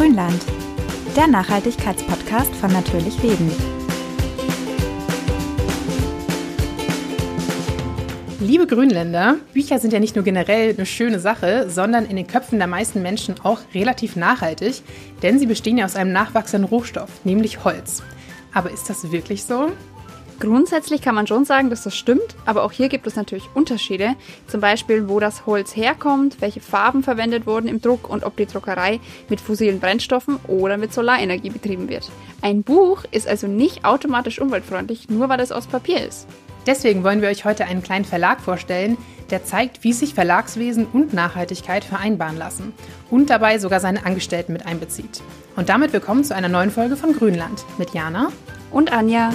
Grünland, der Nachhaltigkeitspodcast von Natürlich Leben. Liebe Grünländer, Bücher sind ja nicht nur generell eine schöne Sache, sondern in den Köpfen der meisten Menschen auch relativ nachhaltig, denn sie bestehen ja aus einem nachwachsenden Rohstoff, nämlich Holz. Aber ist das wirklich so? Grundsätzlich kann man schon sagen, dass das stimmt, aber auch hier gibt es natürlich Unterschiede. Zum Beispiel, wo das Holz herkommt, welche Farben verwendet wurden im Druck und ob die Druckerei mit fossilen Brennstoffen oder mit Solarenergie betrieben wird. Ein Buch ist also nicht automatisch umweltfreundlich, nur weil es aus Papier ist. Deswegen wollen wir euch heute einen kleinen Verlag vorstellen, der zeigt, wie sich Verlagswesen und Nachhaltigkeit vereinbaren lassen und dabei sogar seine Angestellten mit einbezieht. Und damit willkommen zu einer neuen Folge von Grünland mit Jana und Anja.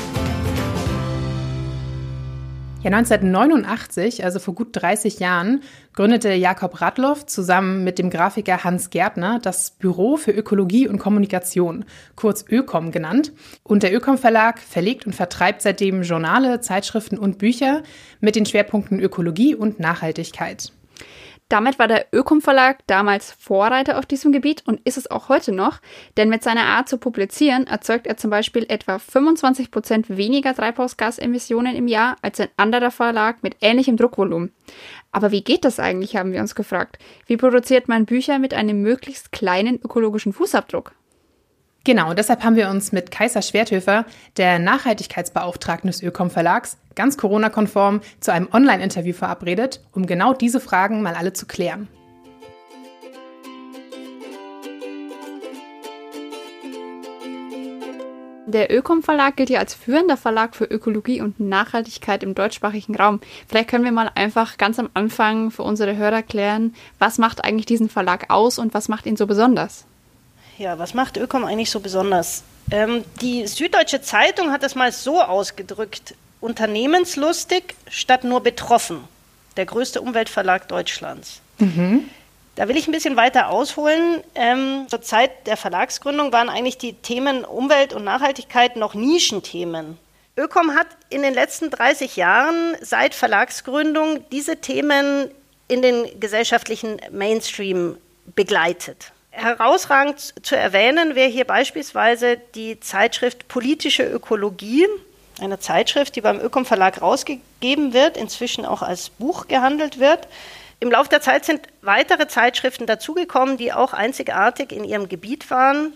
Ja, 1989, also vor gut 30 Jahren, gründete Jakob Radloff zusammen mit dem Grafiker Hans Gärtner das Büro für Ökologie und Kommunikation, kurz ÖKOM genannt. Und der ÖKOM Verlag verlegt und vertreibt seitdem Journale, Zeitschriften und Bücher mit den Schwerpunkten Ökologie und Nachhaltigkeit. Damit war der Ökom Verlag damals Vorreiter auf diesem Gebiet und ist es auch heute noch, denn mit seiner Art zu publizieren erzeugt er zum Beispiel etwa 25 Prozent weniger Treibhausgasemissionen im Jahr als ein anderer Verlag mit ähnlichem Druckvolumen. Aber wie geht das eigentlich, haben wir uns gefragt. Wie produziert man Bücher mit einem möglichst kleinen ökologischen Fußabdruck? Genau, deshalb haben wir uns mit Kaiser Schwerthöfer, der Nachhaltigkeitsbeauftragten des Ökom Verlags, ganz Corona-konform zu einem Online-Interview verabredet, um genau diese Fragen mal alle zu klären. Der Ökom Verlag gilt ja als führender Verlag für Ökologie und Nachhaltigkeit im deutschsprachigen Raum. Vielleicht können wir mal einfach ganz am Anfang für unsere Hörer klären, was macht eigentlich diesen Verlag aus und was macht ihn so besonders? Ja, was macht Ökom eigentlich so besonders? Ähm, die Süddeutsche Zeitung hat es mal so ausgedrückt: Unternehmenslustig statt nur betroffen. Der größte Umweltverlag Deutschlands. Mhm. Da will ich ein bisschen weiter ausholen. Ähm, zur Zeit der Verlagsgründung waren eigentlich die Themen Umwelt und Nachhaltigkeit noch Nischenthemen. Ökom hat in den letzten 30 Jahren seit Verlagsgründung diese Themen in den gesellschaftlichen Mainstream begleitet. Herausragend zu erwähnen wäre hier beispielsweise die Zeitschrift Politische Ökologie, eine Zeitschrift, die beim Ökom Verlag rausgegeben wird, inzwischen auch als Buch gehandelt wird. Im Laufe der Zeit sind weitere Zeitschriften dazugekommen, die auch einzigartig in ihrem Gebiet waren.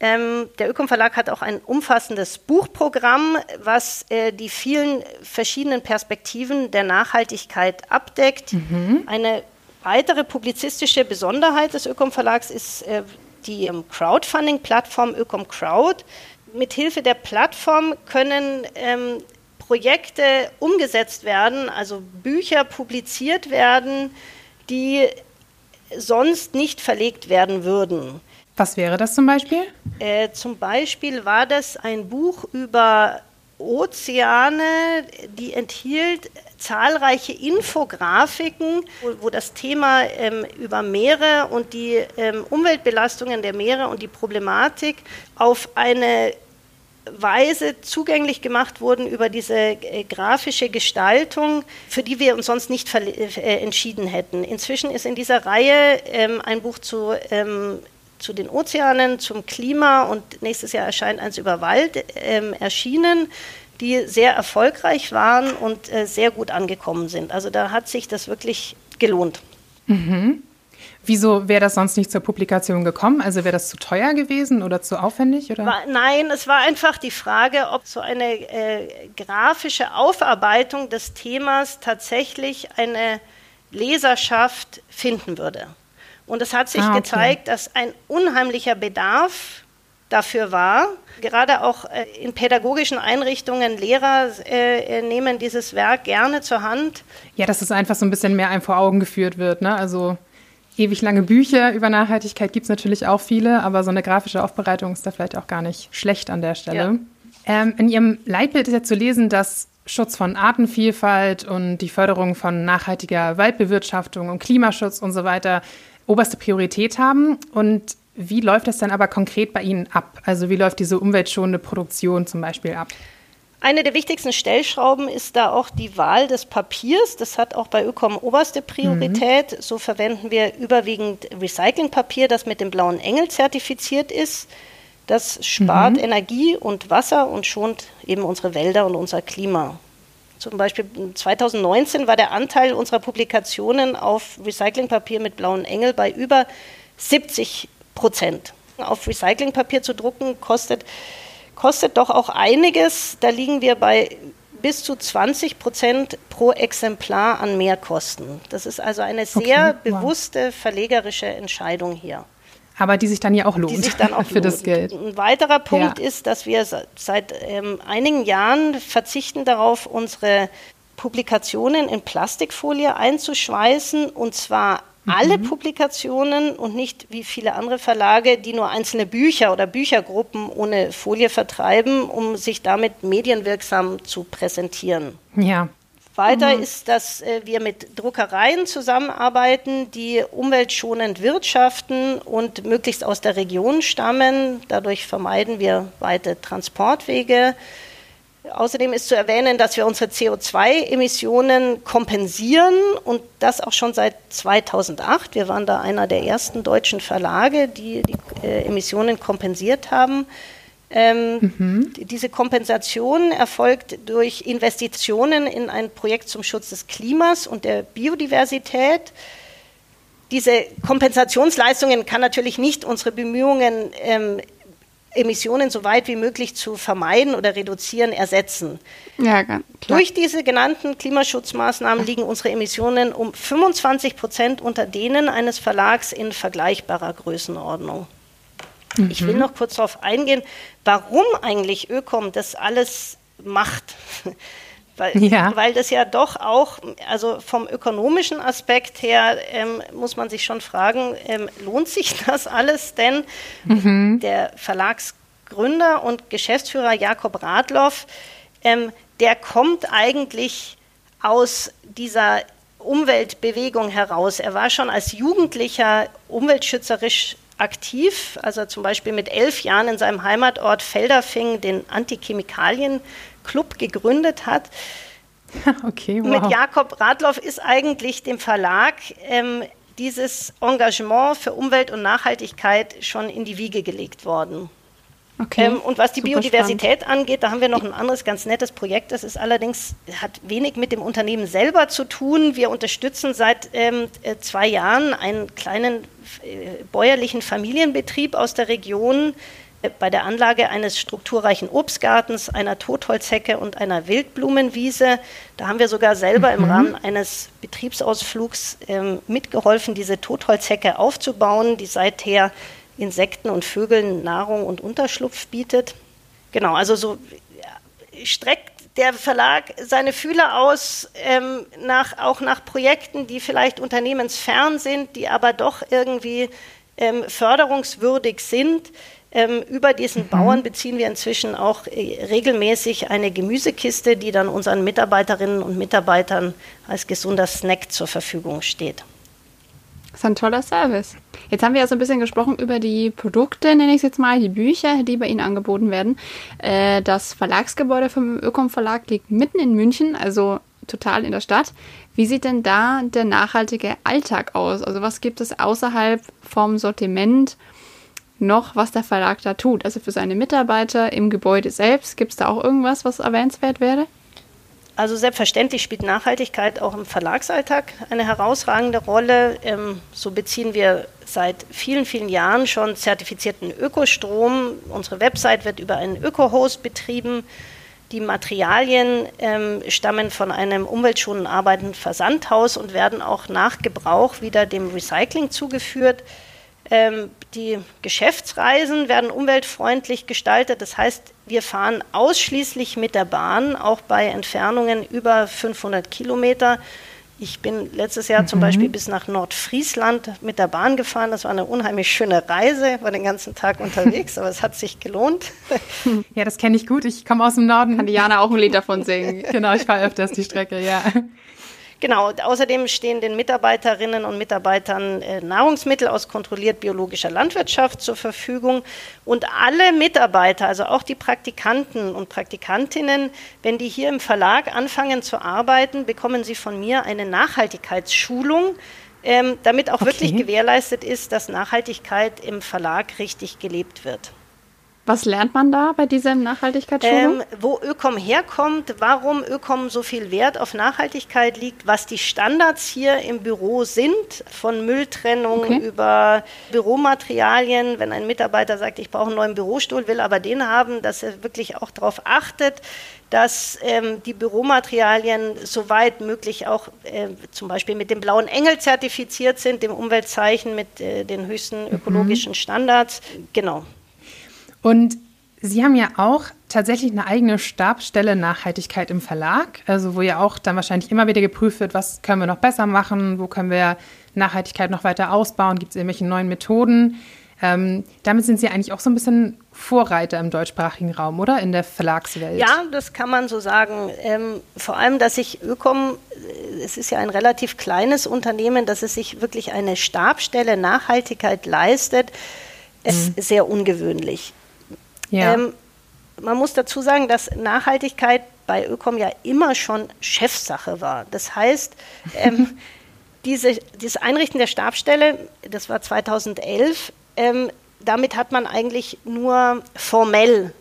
Ähm, der Ökom Verlag hat auch ein umfassendes Buchprogramm, was äh, die vielen verschiedenen Perspektiven der Nachhaltigkeit abdeckt. Mhm. Eine weitere publizistische Besonderheit des Ökom Verlags ist äh, die ähm, Crowdfunding-Plattform Ökom Crowd. Mithilfe der Plattform können ähm, Projekte umgesetzt werden, also Bücher publiziert werden, die sonst nicht verlegt werden würden. Was wäre das zum Beispiel? Äh, zum Beispiel war das ein Buch über Ozeane, die enthielt zahlreiche Infografiken, wo, wo das Thema ähm, über Meere und die ähm, Umweltbelastungen der Meere und die Problematik auf eine Weise zugänglich gemacht wurden über diese äh, grafische Gestaltung, für die wir uns sonst nicht äh, entschieden hätten. Inzwischen ist in dieser Reihe ähm, ein Buch zu ähm, zu den Ozeanen, zum Klima und nächstes Jahr erscheint eins über Wald ähm, erschienen, die sehr erfolgreich waren und äh, sehr gut angekommen sind. Also da hat sich das wirklich gelohnt. Mhm. Wieso wäre das sonst nicht zur Publikation gekommen? Also wäre das zu teuer gewesen oder zu aufwendig? Oder? War, nein, es war einfach die Frage, ob so eine äh, grafische Aufarbeitung des Themas tatsächlich eine Leserschaft finden würde. Und es hat sich ah, okay. gezeigt, dass ein unheimlicher Bedarf dafür war. Gerade auch äh, in pädagogischen Einrichtungen, Lehrer äh, nehmen dieses Werk gerne zur Hand. Ja, dass es einfach so ein bisschen mehr einem vor Augen geführt wird. Ne? Also ewig lange Bücher über Nachhaltigkeit gibt es natürlich auch viele, aber so eine grafische Aufbereitung ist da vielleicht auch gar nicht schlecht an der Stelle. Ja. Ähm, in Ihrem Leitbild ist ja zu lesen, dass Schutz von Artenvielfalt und die Förderung von nachhaltiger Waldbewirtschaftung und Klimaschutz und so weiter oberste Priorität haben. Und wie läuft das dann aber konkret bei Ihnen ab? Also wie läuft diese umweltschonende Produktion zum Beispiel ab? Eine der wichtigsten Stellschrauben ist da auch die Wahl des Papiers. Das hat auch bei Ökom oberste Priorität. Mhm. So verwenden wir überwiegend Recyclingpapier, das mit dem blauen Engel zertifiziert ist. Das spart mhm. Energie und Wasser und schont eben unsere Wälder und unser Klima. Zum Beispiel 2019 war der Anteil unserer Publikationen auf Recyclingpapier mit blauen Engel bei über 70 Prozent. Auf Recyclingpapier zu drucken kostet kostet doch auch einiges. Da liegen wir bei bis zu 20 Prozent pro Exemplar an Mehrkosten. Das ist also eine sehr okay, wow. bewusste verlegerische Entscheidung hier. Aber die sich dann ja auch lohnt die sich dann auch für lohnt. das Geld. Ein weiterer Punkt ja. ist, dass wir seit ähm, einigen Jahren verzichten darauf, unsere Publikationen in Plastikfolie einzuschweißen und zwar alle mhm. Publikationen und nicht wie viele andere Verlage, die nur einzelne Bücher oder Büchergruppen ohne Folie vertreiben, um sich damit medienwirksam zu präsentieren. Ja. Weiter mhm. ist, dass äh, wir mit Druckereien zusammenarbeiten, die umweltschonend wirtschaften und möglichst aus der Region stammen. Dadurch vermeiden wir weite Transportwege. Außerdem ist zu erwähnen, dass wir unsere CO2-Emissionen kompensieren und das auch schon seit 2008. Wir waren da einer der ersten deutschen Verlage, die die äh, Emissionen kompensiert haben. Ähm, mhm. Diese Kompensation erfolgt durch Investitionen in ein Projekt zum Schutz des Klimas und der Biodiversität. Diese Kompensationsleistungen kann natürlich nicht unsere Bemühungen ähm, Emissionen so weit wie möglich zu vermeiden oder reduzieren, ersetzen. Ja, klar. Durch diese genannten Klimaschutzmaßnahmen liegen unsere Emissionen um 25 Prozent unter denen eines Verlags in vergleichbarer Größenordnung. Mhm. Ich will noch kurz darauf eingehen, warum eigentlich Ökom das alles macht. Weil, ja. weil das ja doch auch, also vom ökonomischen Aspekt her, ähm, muss man sich schon fragen, ähm, lohnt sich das alles denn? Mhm. Der Verlagsgründer und Geschäftsführer Jakob Radloff, ähm, der kommt eigentlich aus dieser Umweltbewegung heraus. Er war schon als Jugendlicher umweltschützerisch aktiv, als er zum Beispiel mit elf Jahren in seinem Heimatort Felderfing den Antichemikalien Club gegründet hat. Okay, wow. Mit Jakob Radloff ist eigentlich dem Verlag ähm, dieses Engagement für Umwelt und Nachhaltigkeit schon in die Wiege gelegt worden. Okay, ähm, und was die Biodiversität spannend. angeht, da haben wir noch ein anderes ganz nettes Projekt. Das ist allerdings, hat wenig mit dem Unternehmen selber zu tun. Wir unterstützen seit ähm, äh, zwei Jahren einen kleinen äh, bäuerlichen Familienbetrieb aus der Region, bei der Anlage eines strukturreichen Obstgartens, einer Totholzhecke und einer Wildblumenwiese. Da haben wir sogar selber mhm. im Rahmen eines Betriebsausflugs ähm, mitgeholfen, diese Totholzhecke aufzubauen, die seither Insekten und Vögeln Nahrung und Unterschlupf bietet. Genau, also so streckt der Verlag seine Fühler aus, ähm, nach, auch nach Projekten, die vielleicht unternehmensfern sind, die aber doch irgendwie ähm, förderungswürdig sind. Ähm, über diesen mhm. Bauern beziehen wir inzwischen auch äh, regelmäßig eine Gemüsekiste, die dann unseren Mitarbeiterinnen und Mitarbeitern als gesunder Snack zur Verfügung steht. Das ist ein toller Service. Jetzt haben wir ja so ein bisschen gesprochen über die Produkte, nenne ich es jetzt mal, die Bücher, die bei Ihnen angeboten werden. Äh, das Verlagsgebäude vom Ökom Verlag liegt mitten in München, also total in der Stadt. Wie sieht denn da der nachhaltige Alltag aus? Also was gibt es außerhalb vom Sortiment? noch, was der Verlag da tut. Also für seine Mitarbeiter im Gebäude selbst, gibt es da auch irgendwas, was erwähnenswert wäre? Also selbstverständlich spielt Nachhaltigkeit auch im Verlagsalltag eine herausragende Rolle. Ähm, so beziehen wir seit vielen, vielen Jahren schon zertifizierten Ökostrom. Unsere Website wird über einen Öko-Host betrieben. Die Materialien ähm, stammen von einem umweltschonend arbeitenden Versandhaus und werden auch nach Gebrauch wieder dem Recycling zugeführt. Ähm, die Geschäftsreisen werden umweltfreundlich gestaltet. Das heißt, wir fahren ausschließlich mit der Bahn, auch bei Entfernungen über 500 Kilometer. Ich bin letztes Jahr mhm. zum Beispiel bis nach Nordfriesland mit der Bahn gefahren. Das war eine unheimlich schöne Reise, war den ganzen Tag unterwegs, aber es hat sich gelohnt. Ja, das kenne ich gut. Ich komme aus dem Norden. Kann Diana auch ein Lied davon singen. genau, ich fahre öfters die Strecke, ja. Genau, außerdem stehen den Mitarbeiterinnen und Mitarbeitern äh, Nahrungsmittel aus kontrolliert biologischer Landwirtschaft zur Verfügung. Und alle Mitarbeiter, also auch die Praktikanten und Praktikantinnen, wenn die hier im Verlag anfangen zu arbeiten, bekommen sie von mir eine Nachhaltigkeitsschulung, ähm, damit auch okay. wirklich gewährleistet ist, dass Nachhaltigkeit im Verlag richtig gelebt wird. Was lernt man da bei diesem Nachhaltigkeitsschulung? Ähm, wo Ökom herkommt, warum Ökom so viel Wert auf Nachhaltigkeit liegt, was die Standards hier im Büro sind, von Mülltrennung okay. über Büromaterialien. Wenn ein Mitarbeiter sagt, ich brauche einen neuen Bürostuhl, will aber den haben, dass er wirklich auch darauf achtet, dass ähm, die Büromaterialien soweit möglich auch äh, zum Beispiel mit dem blauen Engel zertifiziert sind, dem Umweltzeichen mit äh, den höchsten mhm. ökologischen Standards. Genau. Und Sie haben ja auch tatsächlich eine eigene Stabsstelle Nachhaltigkeit im Verlag, also wo ja auch dann wahrscheinlich immer wieder geprüft wird, was können wir noch besser machen, wo können wir Nachhaltigkeit noch weiter ausbauen, gibt es irgendwelche neuen Methoden. Ähm, damit sind Sie eigentlich auch so ein bisschen Vorreiter im deutschsprachigen Raum, oder? In der Verlagswelt. Ja, das kann man so sagen. Ähm, vor allem, dass sich Ökom, es ist ja ein relativ kleines Unternehmen, dass es sich wirklich eine Stabstelle Nachhaltigkeit leistet, ist mhm. sehr ungewöhnlich. Ja. Ähm, man muss dazu sagen, dass Nachhaltigkeit bei Ökom ja immer schon Chefsache war. Das heißt, ähm, diese, dieses Einrichten der Stabstelle, das war 2011, ähm, damit hat man eigentlich nur formell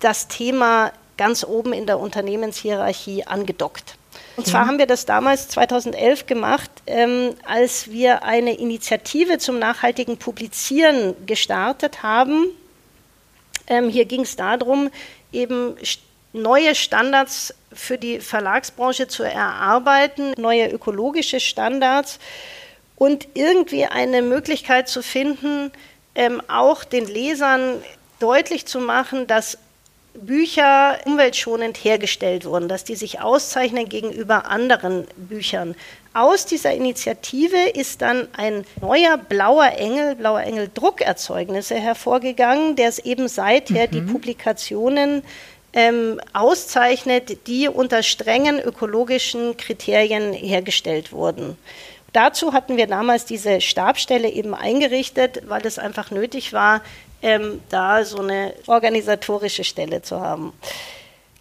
das Thema ganz oben in der Unternehmenshierarchie angedockt. Und zwar haben wir das damals 2011 gemacht, ähm, als wir eine Initiative zum nachhaltigen Publizieren gestartet haben ähm, hier ging es darum, eben neue Standards für die Verlagsbranche zu erarbeiten, neue ökologische Standards und irgendwie eine Möglichkeit zu finden, ähm, auch den Lesern deutlich zu machen, dass Bücher umweltschonend hergestellt wurden, dass die sich auszeichnen gegenüber anderen Büchern. Aus dieser Initiative ist dann ein neuer blauer Engel, blauer Engel Druckerzeugnisse hervorgegangen, der es eben seither mhm. die Publikationen ähm, auszeichnet, die unter strengen ökologischen Kriterien hergestellt wurden. Dazu hatten wir damals diese Stabstelle eben eingerichtet, weil es einfach nötig war, ähm, da so eine organisatorische Stelle zu haben.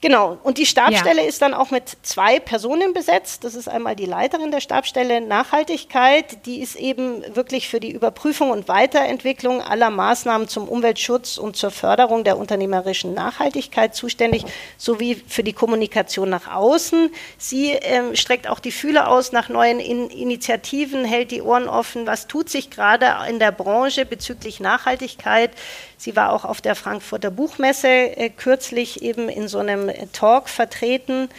Genau, und die Stabstelle ja. ist dann auch mit zwei Personen besetzt. Das ist einmal die Leiterin der Stabstelle Nachhaltigkeit, die ist eben wirklich für die Überprüfung und Weiterentwicklung aller Maßnahmen zum Umweltschutz und zur Förderung der unternehmerischen Nachhaltigkeit zuständig, sowie für die Kommunikation nach außen. Sie ähm, streckt auch die Fühler aus nach neuen in Initiativen, hält die Ohren offen, was tut sich gerade in der Branche bezüglich Nachhaltigkeit. Sie war auch auf der Frankfurter Buchmesse äh, kürzlich eben in so einem äh, Talk vertreten.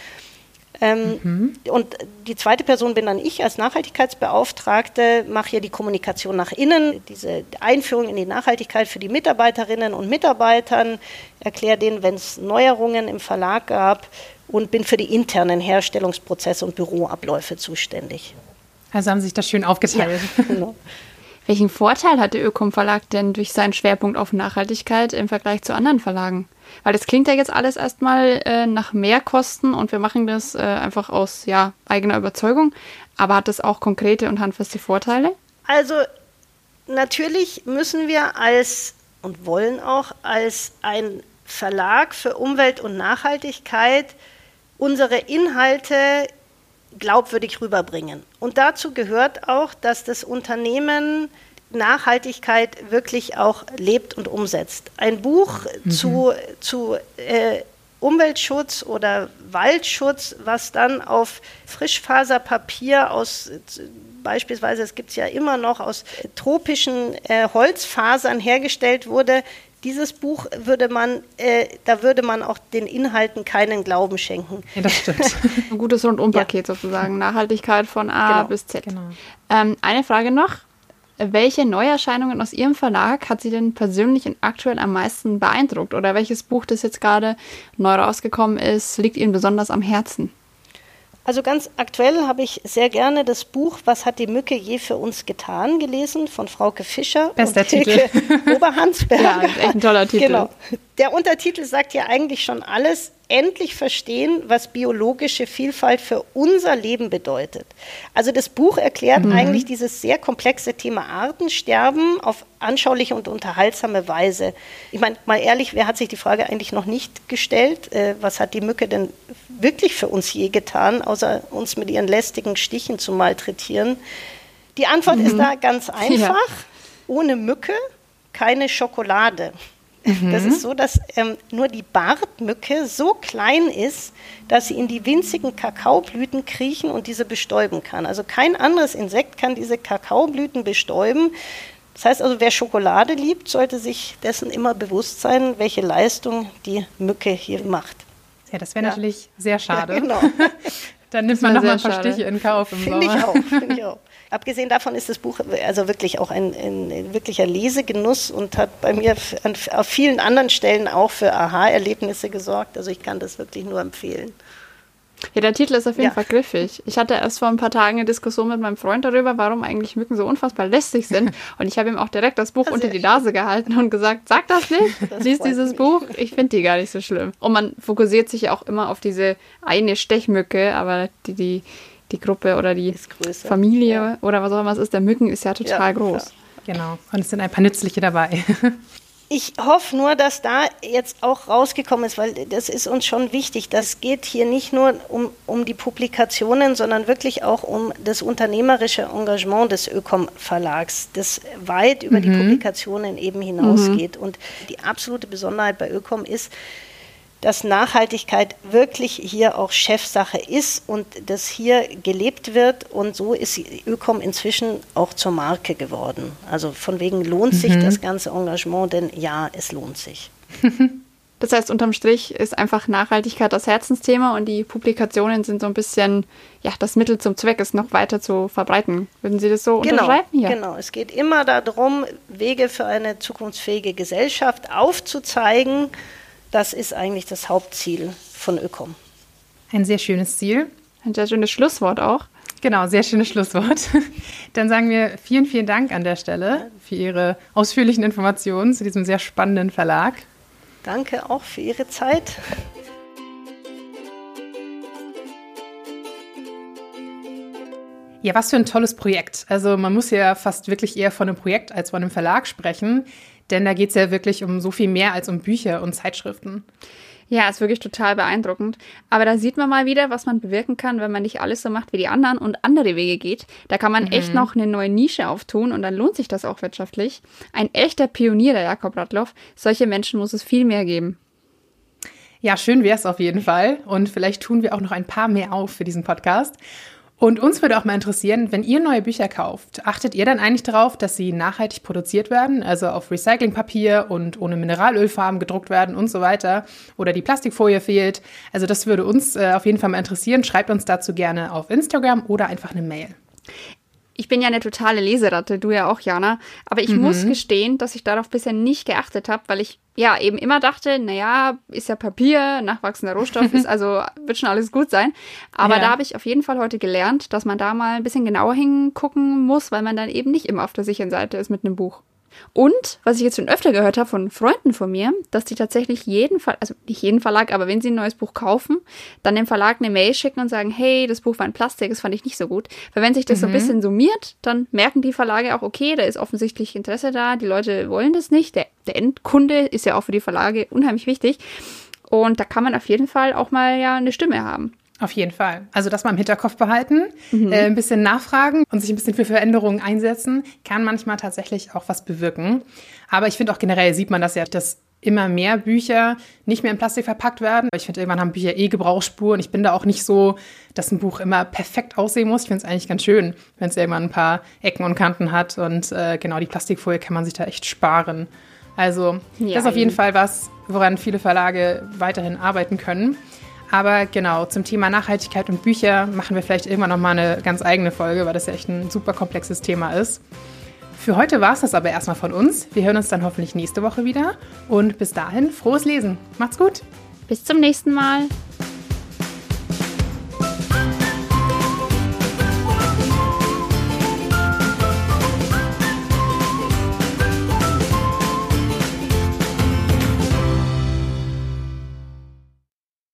Ähm, mhm. Und die zweite Person bin dann ich als Nachhaltigkeitsbeauftragte, mache hier die Kommunikation nach innen, diese Einführung in die Nachhaltigkeit für die Mitarbeiterinnen und Mitarbeitern, erkläre denen, wenn es Neuerungen im Verlag gab und bin für die internen Herstellungsprozesse und Büroabläufe zuständig. Also haben Sie sich das schön aufgeteilt. Ja, genau. Welchen Vorteil hat der Ökom Verlag denn durch seinen Schwerpunkt auf Nachhaltigkeit im Vergleich zu anderen Verlagen? Weil das klingt ja jetzt alles erstmal äh, nach Mehrkosten und wir machen das äh, einfach aus ja, eigener Überzeugung. Aber hat das auch konkrete und handfeste Vorteile? Also natürlich müssen wir als und wollen auch als ein Verlag für Umwelt und Nachhaltigkeit unsere Inhalte glaubwürdig rüberbringen. Und dazu gehört auch, dass das Unternehmen Nachhaltigkeit wirklich auch lebt und umsetzt. Ein Buch mhm. zu, zu äh, Umweltschutz oder Waldschutz, was dann auf Frischfaserpapier aus beispielsweise, es gibt es ja immer noch, aus tropischen äh, Holzfasern hergestellt wurde, dieses Buch würde man, äh, da würde man auch den Inhalten keinen Glauben schenken. Ja, das stimmt. Ein gutes Rundumpaket ja. sozusagen. Nachhaltigkeit von A genau. bis Z. Genau. Ähm, eine Frage noch. Welche Neuerscheinungen aus Ihrem Verlag hat Sie denn persönlich und aktuell am meisten beeindruckt? Oder welches Buch, das jetzt gerade neu rausgekommen ist, liegt Ihnen besonders am Herzen? Also ganz aktuell habe ich sehr gerne das Buch Was hat die Mücke je für uns getan gelesen von Frauke Fischer Bester und Titel. Oberhansberger. ja, echt ein toller Titel. Genau. Der Untertitel sagt ja eigentlich schon alles. Endlich verstehen, was biologische Vielfalt für unser Leben bedeutet. Also das Buch erklärt mhm. eigentlich dieses sehr komplexe Thema Artensterben auf anschauliche und unterhaltsame Weise. Ich meine, mal ehrlich, wer hat sich die Frage eigentlich noch nicht gestellt? Äh, was hat die Mücke denn wirklich für uns je getan, außer uns mit ihren lästigen Stichen zu malträtieren? Die Antwort mhm. ist da ganz einfach. Ja. Ohne Mücke keine Schokolade. Mhm. Das ist so, dass ähm, nur die Bartmücke so klein ist, dass sie in die winzigen Kakaoblüten kriechen und diese bestäuben kann. Also kein anderes Insekt kann diese Kakaoblüten bestäuben. Das heißt also, wer Schokolade liebt, sollte sich dessen immer bewusst sein, welche Leistung die Mücke hier macht. Ja, das wäre ja. natürlich sehr schade. Ja, genau. Dann nimmt man noch mal ein paar schade. Stiche in Kauf im Find Sommer. Ich auch, finde ich auch. Abgesehen davon ist das Buch also wirklich auch ein, ein, ein wirklicher Lesegenuss und hat bei mir an, auf vielen anderen Stellen auch für Aha-Erlebnisse gesorgt. Also ich kann das wirklich nur empfehlen. Ja, der Titel ist auf jeden ja. Fall griffig. Ich hatte erst vor ein paar Tagen eine Diskussion mit meinem Freund darüber, warum eigentlich Mücken so unfassbar lästig sind. Und ich habe ihm auch direkt das Buch also unter die Nase gehalten und gesagt, sag das nicht, das lies dieses mich. Buch. Ich finde die gar nicht so schlimm. Und man fokussiert sich ja auch immer auf diese eine Stechmücke, aber die, die, die Gruppe oder die Familie ja. oder was auch immer es ist, der Mücken ist ja total ja, groß. Genau. Und es sind ein paar nützliche dabei. Ich hoffe nur, dass da jetzt auch rausgekommen ist, weil das ist uns schon wichtig. Das geht hier nicht nur um, um die Publikationen, sondern wirklich auch um das unternehmerische Engagement des Ökom Verlags, das weit über mhm. die Publikationen eben hinausgeht. Mhm. Und die absolute Besonderheit bei Ökom ist, dass Nachhaltigkeit wirklich hier auch Chefsache ist und das hier gelebt wird. Und so ist Ökom inzwischen auch zur Marke geworden. Also von wegen lohnt mhm. sich das ganze Engagement, denn ja, es lohnt sich. Das heißt, unterm Strich ist einfach Nachhaltigkeit das Herzensthema und die Publikationen sind so ein bisschen ja, das Mittel zum Zweck, es noch weiter zu verbreiten. Würden Sie das so genau, unterschreiben hier? Genau, es geht immer darum, Wege für eine zukunftsfähige Gesellschaft aufzuzeigen das ist eigentlich das Hauptziel von Ökom. Ein sehr schönes Ziel. Ein sehr schönes Schlusswort auch. Genau, sehr schönes Schlusswort. Dann sagen wir vielen, vielen Dank an der Stelle für Ihre ausführlichen Informationen zu diesem sehr spannenden Verlag. Danke auch für Ihre Zeit. Ja, was für ein tolles Projekt. Also man muss ja fast wirklich eher von einem Projekt als von einem Verlag sprechen. Denn da geht es ja wirklich um so viel mehr als um Bücher und Zeitschriften. Ja, ist wirklich total beeindruckend. Aber da sieht man mal wieder, was man bewirken kann, wenn man nicht alles so macht wie die anderen und andere Wege geht. Da kann man mhm. echt noch eine neue Nische auftun und dann lohnt sich das auch wirtschaftlich. Ein echter Pionier, der Jakob Radloff. Solche Menschen muss es viel mehr geben. Ja, schön wäre es auf jeden Fall. Und vielleicht tun wir auch noch ein paar mehr auf für diesen Podcast. Und uns würde auch mal interessieren, wenn ihr neue Bücher kauft, achtet ihr dann eigentlich darauf, dass sie nachhaltig produziert werden, also auf Recyclingpapier und ohne Mineralölfarben gedruckt werden und so weiter, oder die Plastikfolie fehlt? Also das würde uns äh, auf jeden Fall mal interessieren. Schreibt uns dazu gerne auf Instagram oder einfach eine Mail ich bin ja eine totale Leseratte, du ja auch, Jana. Aber ich mhm. muss gestehen, dass ich darauf bisher nicht geachtet habe, weil ich ja eben immer dachte, naja, ist ja Papier, nachwachsender Rohstoff, ist also wird schon alles gut sein. Aber ja. da habe ich auf jeden Fall heute gelernt, dass man da mal ein bisschen genauer hingucken muss, weil man dann eben nicht immer auf der sicheren Seite ist mit einem Buch. Und was ich jetzt schon öfter gehört habe von Freunden von mir, dass die tatsächlich jeden Fall, also nicht jeden Verlag, aber wenn sie ein neues Buch kaufen, dann dem Verlag eine Mail schicken und sagen, hey, das Buch war in Plastik, das fand ich nicht so gut. Weil wenn sich das mhm. so ein mhm. bisschen summiert, dann merken die Verlage auch, okay, da ist offensichtlich Interesse da, die Leute wollen das nicht. Der, der Endkunde ist ja auch für die Verlage unheimlich wichtig. Und da kann man auf jeden Fall auch mal ja eine Stimme haben. Auf jeden Fall. Also das mal im Hinterkopf behalten, mhm. äh, ein bisschen nachfragen und sich ein bisschen für Veränderungen einsetzen, kann manchmal tatsächlich auch was bewirken. Aber ich finde auch generell sieht man das ja, dass immer mehr Bücher nicht mehr in Plastik verpackt werden. Ich finde, irgendwann haben Bücher eh Gebrauchsspuren. Ich bin da auch nicht so, dass ein Buch immer perfekt aussehen muss. Ich finde es eigentlich ganz schön, wenn es irgendwann ein paar Ecken und Kanten hat. Und äh, genau die Plastikfolie kann man sich da echt sparen. Also ja, das ist auf jeden Fall was, woran viele Verlage weiterhin arbeiten können. Aber genau, zum Thema Nachhaltigkeit und Bücher machen wir vielleicht irgendwann nochmal eine ganz eigene Folge, weil das ja echt ein super komplexes Thema ist. Für heute war es das aber erstmal von uns. Wir hören uns dann hoffentlich nächste Woche wieder. Und bis dahin, frohes Lesen. Macht's gut. Bis zum nächsten Mal.